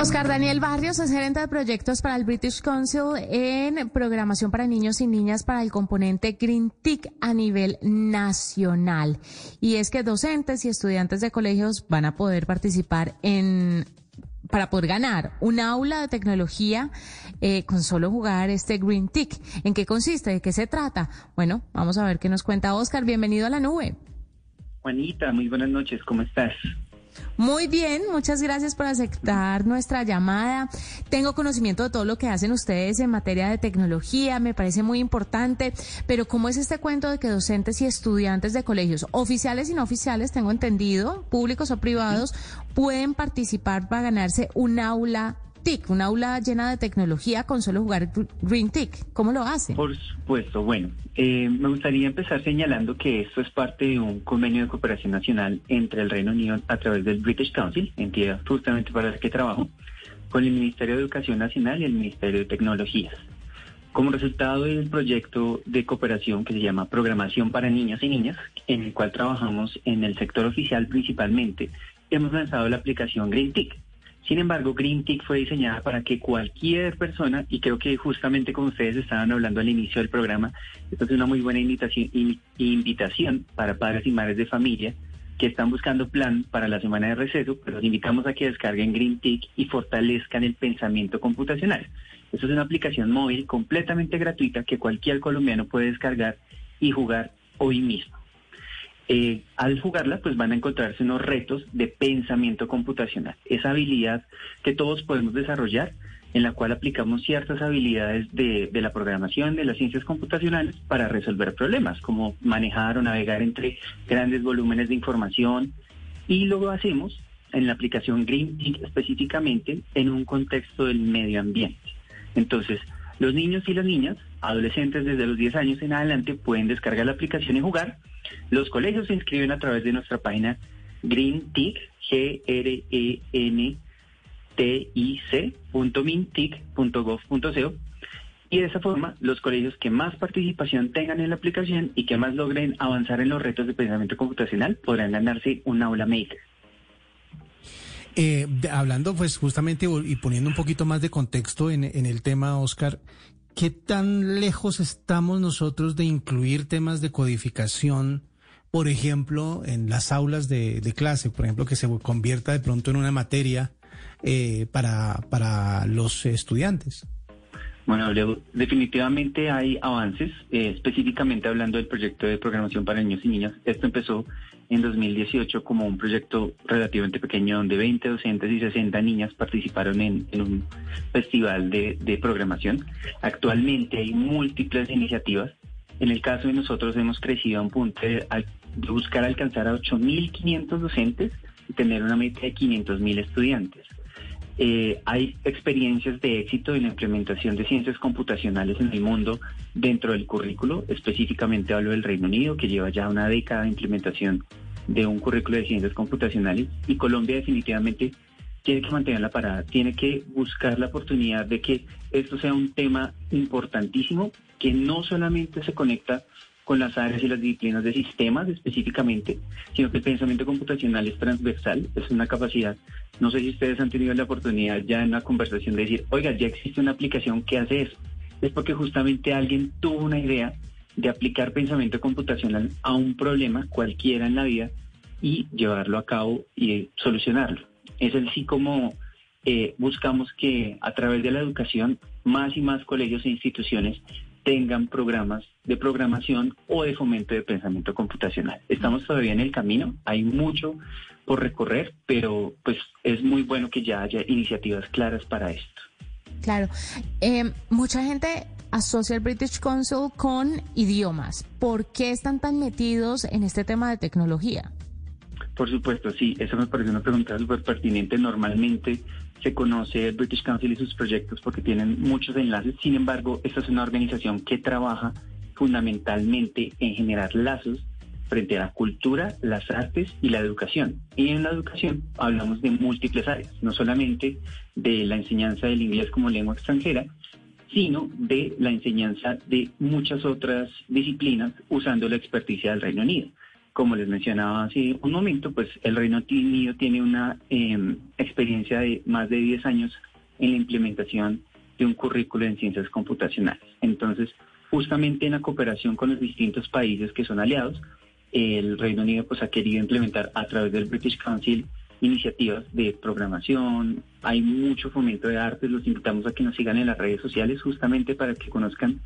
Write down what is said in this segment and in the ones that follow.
Oscar Daniel Barrios es gerente de proyectos para el British Council en programación para niños y niñas para el componente Green TIC a nivel nacional. Y es que docentes y estudiantes de colegios van a poder participar en para poder ganar un aula de tecnología eh, con solo jugar este Green TIC. ¿En qué consiste? ¿De qué se trata? Bueno, vamos a ver qué nos cuenta Oscar. Bienvenido a la nube. Juanita, muy buenas noches. ¿Cómo estás? Muy bien, muchas gracias por aceptar nuestra llamada. Tengo conocimiento de todo lo que hacen ustedes en materia de tecnología, me parece muy importante, pero ¿cómo es este cuento de que docentes y estudiantes de colegios, oficiales y no oficiales, tengo entendido, públicos o privados, pueden participar para ganarse un aula TIC, un aula llena de tecnología con solo jugar Green TIC. ¿Cómo lo hace? Por supuesto. Bueno, eh, me gustaría empezar señalando que esto es parte de un convenio de cooperación nacional entre el Reino Unido a través del British Council, entidad justamente para la que trabajo, con el Ministerio de Educación Nacional y el Ministerio de Tecnologías. Como resultado del proyecto de cooperación que se llama Programación para Niños y Niñas, en el cual trabajamos en el sector oficial principalmente, hemos lanzado la aplicación Green TIC sin embargo, Green Tick fue diseñada para que cualquier persona, y creo que justamente como ustedes estaban hablando al inicio del programa, esto es una muy buena invitación, para padres y madres de familia que están buscando plan para la semana de receso, pero los invitamos a que descarguen Green Tick y fortalezcan el pensamiento computacional. Esto es una aplicación móvil completamente gratuita que cualquier colombiano puede descargar y jugar hoy mismo. Eh, al jugarla, pues van a encontrarse unos retos de pensamiento computacional. Esa habilidad que todos podemos desarrollar, en la cual aplicamos ciertas habilidades de, la programación, de las ciencias computacionales, para resolver problemas, como manejar o navegar entre grandes volúmenes de información. Y lo hacemos en la aplicación Green específicamente en un contexto del medio ambiente. Entonces, los niños y las niñas, adolescentes desde los 10 años en adelante, pueden descargar la aplicación y jugar los colegios se inscriben a través de nuestra página GreenTIC, g r e n t i y de esa forma los colegios que más participación tengan en la aplicación y que más logren avanzar en los retos de pensamiento computacional podrán ganarse un aula maker. Eh, hablando pues justamente y poniendo un poquito más de contexto en el tema, Oscar, ¿qué tan lejos estamos nosotros de incluir temas de codificación, por ejemplo, en las aulas de, clase, por ejemplo, que se convierta de pronto en una materia eh, para, para los estudiantes? Bueno, definitivamente hay avances, eh, específicamente hablando del proyecto de programación para niños y niñas. Esto empezó en 2018 como un proyecto relativamente pequeño donde 20 docentes y 60 niñas participaron en, un festival de, programación. Actualmente hay múltiples iniciativas. En el caso de nosotros hemos crecido a un punto de, de buscar alcanzar a 8.500 docentes y tener una meta de 500.000 estudiantes. Eh, hay experiencias de éxito en la implementación de ciencias computacionales en el mundo dentro del currículo. Específicamente hablo del Reino Unido, que lleva ya una década de implementación de un currículo de ciencias computacionales. Y Colombia definitivamente tiene que mantener la parada, tiene que buscar la oportunidad de que esto sea un tema importantísimo, que no solamente se conecta con las áreas y las disciplinas de sistemas específicamente, sino que el pensamiento computacional es transversal, es una capacidad. No sé si ustedes han tenido la oportunidad ya en una conversación de decir, oiga, ya existe una aplicación que hace eso. Es porque justamente alguien tuvo una idea de aplicar pensamiento computacional a un problema cualquiera en la vida y llevarlo a cabo y solucionarlo. Es así como eh, buscamos que a través de la educación más y más colegios e instituciones tengan programas de programación o de fomento de pensamiento computacional. Estamos todavía en el camino, hay mucho por recorrer, pero pues es muy bueno que ya haya iniciativas claras para esto. Claro, eh, mucha gente asocia el British Council con idiomas. ¿Por qué están tan metidos en este tema de tecnología? Por supuesto, sí, eso me parece una pregunta súper pertinente. Normalmente se conoce el British Council y sus proyectos porque tienen muchos enlaces. Sin embargo, esta es una organización que trabaja fundamentalmente en generar lazos frente a la cultura, las artes y la educación. Y en la educación hablamos de múltiples áreas, no solamente de la enseñanza del inglés como lengua extranjera, sino de la enseñanza de muchas otras disciplinas usando la experticia del Reino Unido como les mencionaba hace un momento, pues el Reino Unido tiene una em, experiencia de más de 10 años en la implementación de un currículo en ciencias computacionales. Entonces, justamente en la cooperación con los distintos países que son aliados, el Reino Unido pues ha querido implementar a través del British Council iniciativas de programación, hay mucho fomento de artes, los invitamos a que nos sigan en las redes sociales justamente para que conozcan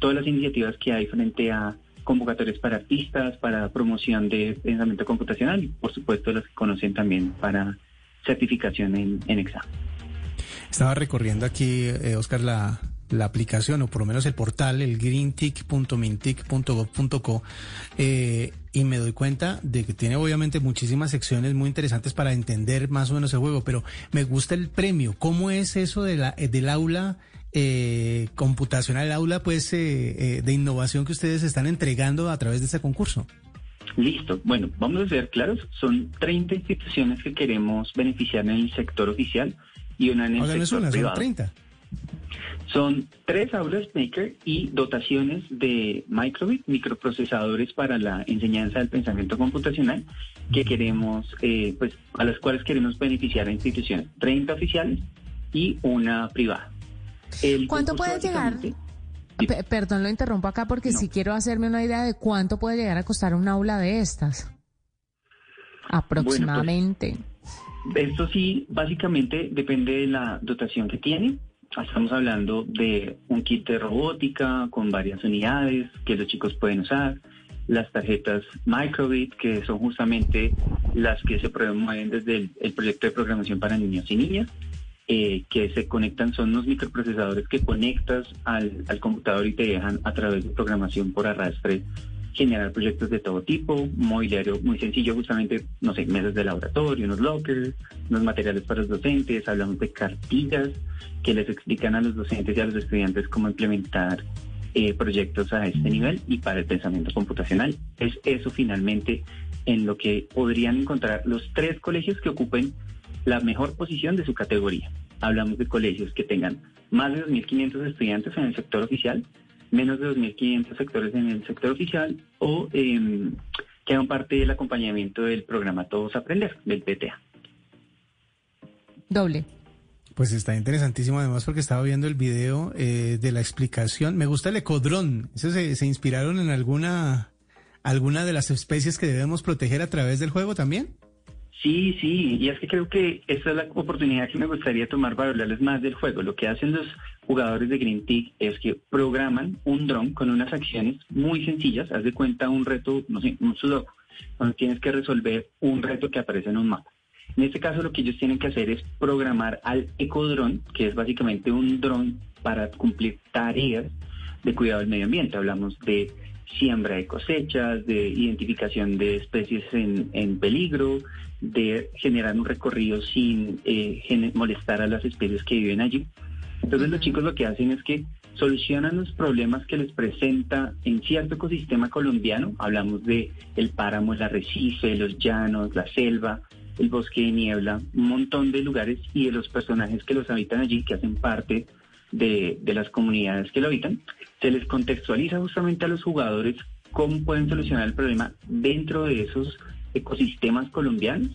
todas las iniciativas que hay frente a convocatorias para artistas, para promoción de pensamiento computacional y por supuesto los que conocen también para certificación en, en examen. Estaba recorriendo aquí, eh, Oscar, la, la aplicación, o por lo menos el portal, el greentic.mintic.gov.co, eh, y me doy cuenta de que tiene obviamente muchísimas secciones muy interesantes para entender más o menos el juego, pero me gusta el premio. ¿Cómo es eso de la, del aula eh, computacional, el aula pues eh, de innovación que ustedes están entregando a través de este concurso? Listo. Bueno, vamos a ser claros. Son 30 instituciones que queremos beneficiar en el sector oficial y una en el sector privado. Son 30. Son tres aulas Maker y dotaciones de microbit, microprocesadores para la enseñanza del pensamiento computacional que queremos, eh, pues, a las cuales queremos beneficiar a instituciones, 30 oficiales y una privada. ¿Cuánto puede llegar? perdón, lo interrumpo acá porque si quiero hacerme una idea de cuánto puede llegar a costar un aula de estas. Aproximadamente. esto sí, básicamente depende de la dotación que tiene. Estamos hablando de un kit de robótica con varias unidades que los chicos pueden usar, las tarjetas Microbit, que son justamente las que se promueven desde el, proyecto de programación para niños y niñas, eh, que se conectan, son unos microprocesadores que conectas al, al computador y te dejan a través de programación por arrastre generar proyectos de todo tipo, mobiliario muy sencillo, justamente, no sé, mesas de laboratorio, unos lockers, unos materiales para los docentes, hablamos de cartillas que les explican a los docentes y a los estudiantes cómo implementar eh, proyectos a este nivel y para el pensamiento computacional. Es eso finalmente en lo que podrían encontrar los tres colegios que ocupen la mejor posición de su categoría. Hablamos de colegios que tengan más de 2.500 estudiantes en el sector oficial, menos de 2.500 sectores en el sector oficial o eh, que hagan parte del acompañamiento del programa Todos Aprender, del PTA. Doble. Pues está interesantísimo además porque estaba viendo el video eh, de la explicación. Me gusta el ecodrón. ¿Eso se, se, inspiraron en alguna, alguna de las especies que debemos proteger a través del juego también? Sí, sí, y es que creo que esa es la oportunidad que me gustaría tomar para hablarles más del juego. Lo que hacen los jugadores de Green Tick es que programan un dron con unas acciones muy sencillas. Haz de cuenta un reto, no sé, un sudoku, donde tienes que resolver un reto que aparece en un mapa. En este caso lo que ellos tienen que hacer es programar al ecodrón, que es básicamente un dron para cumplir tareas de cuidado del medio ambiente. Hablamos de siembra de cosechas, de identificación de especies en, en peligro, de generar un recorrido sin eh, molestar a las especies que viven allí. Entonces los chicos lo que hacen es que solucionan los problemas que les presenta en cierto ecosistema colombiano. Hablamos de el páramo, el arrecife, los llanos, la selva, el bosque de niebla, un montón de lugares y de los personajes que los habitan allí, que hacen parte de, las comunidades que lo habitan. Se les contextualiza justamente a los jugadores cómo pueden solucionar el problema dentro de esos ecosistemas colombianos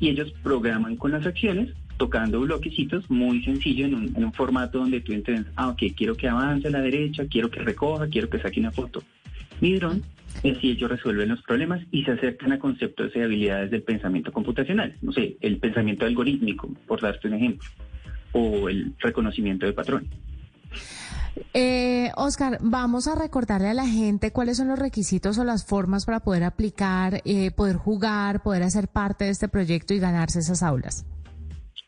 y ellos programan con las acciones tocando bloquecitos muy sencillo en un, formato donde tú entiendes, ah, ok, quiero que avance a la derecha, quiero que recoja, quiero que saque una foto. Mi dron es si ellos resuelven los problemas y se acercan a conceptos y habilidades del pensamiento computacional. No sé, el pensamiento algorítmico, por darte un ejemplo, o el reconocimiento de patrones. Eh, Oscar, vamos a recordarle a la gente cuáles son los requisitos o las formas para poder aplicar, eh, poder jugar, poder hacer parte de este proyecto y ganarse esas aulas.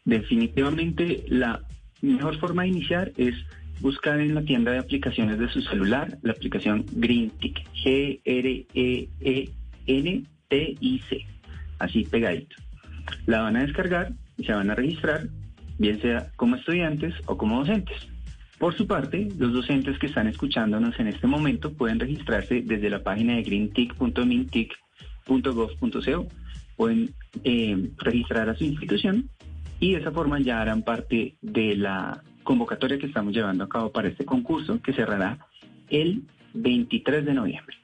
Definitivamente la mejor forma de iniciar es buscar en la tienda de aplicaciones de su celular la aplicación GreenTic, G-R-E-E-N-T-I-C, así pegadito. La van a descargar y se van a registrar, bien sea como estudiantes o como docentes. Por su parte, los docentes que están escuchándonos en este momento pueden registrarse desde la página de greentic.mintic.gov.co, pueden eh, registrar a su institución y de esa forma ya harán parte de la convocatoria que estamos llevando a cabo para este concurso que cerrará el 23 de noviembre.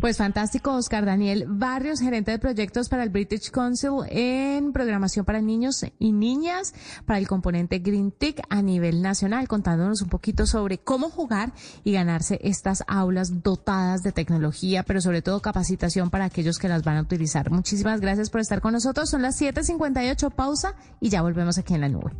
Pues fantástico, Oscar Daniel Barrios, gerente de proyectos para el British Council en programación para niños y niñas para el componente Green Tech a nivel nacional, contándonos un poquito sobre cómo jugar y ganarse estas aulas dotadas de tecnología, pero sobre todo capacitación para aquellos que las van a utilizar. Muchísimas gracias por estar con nosotros. Son las 7:58, pausa y ya volvemos aquí en la nube.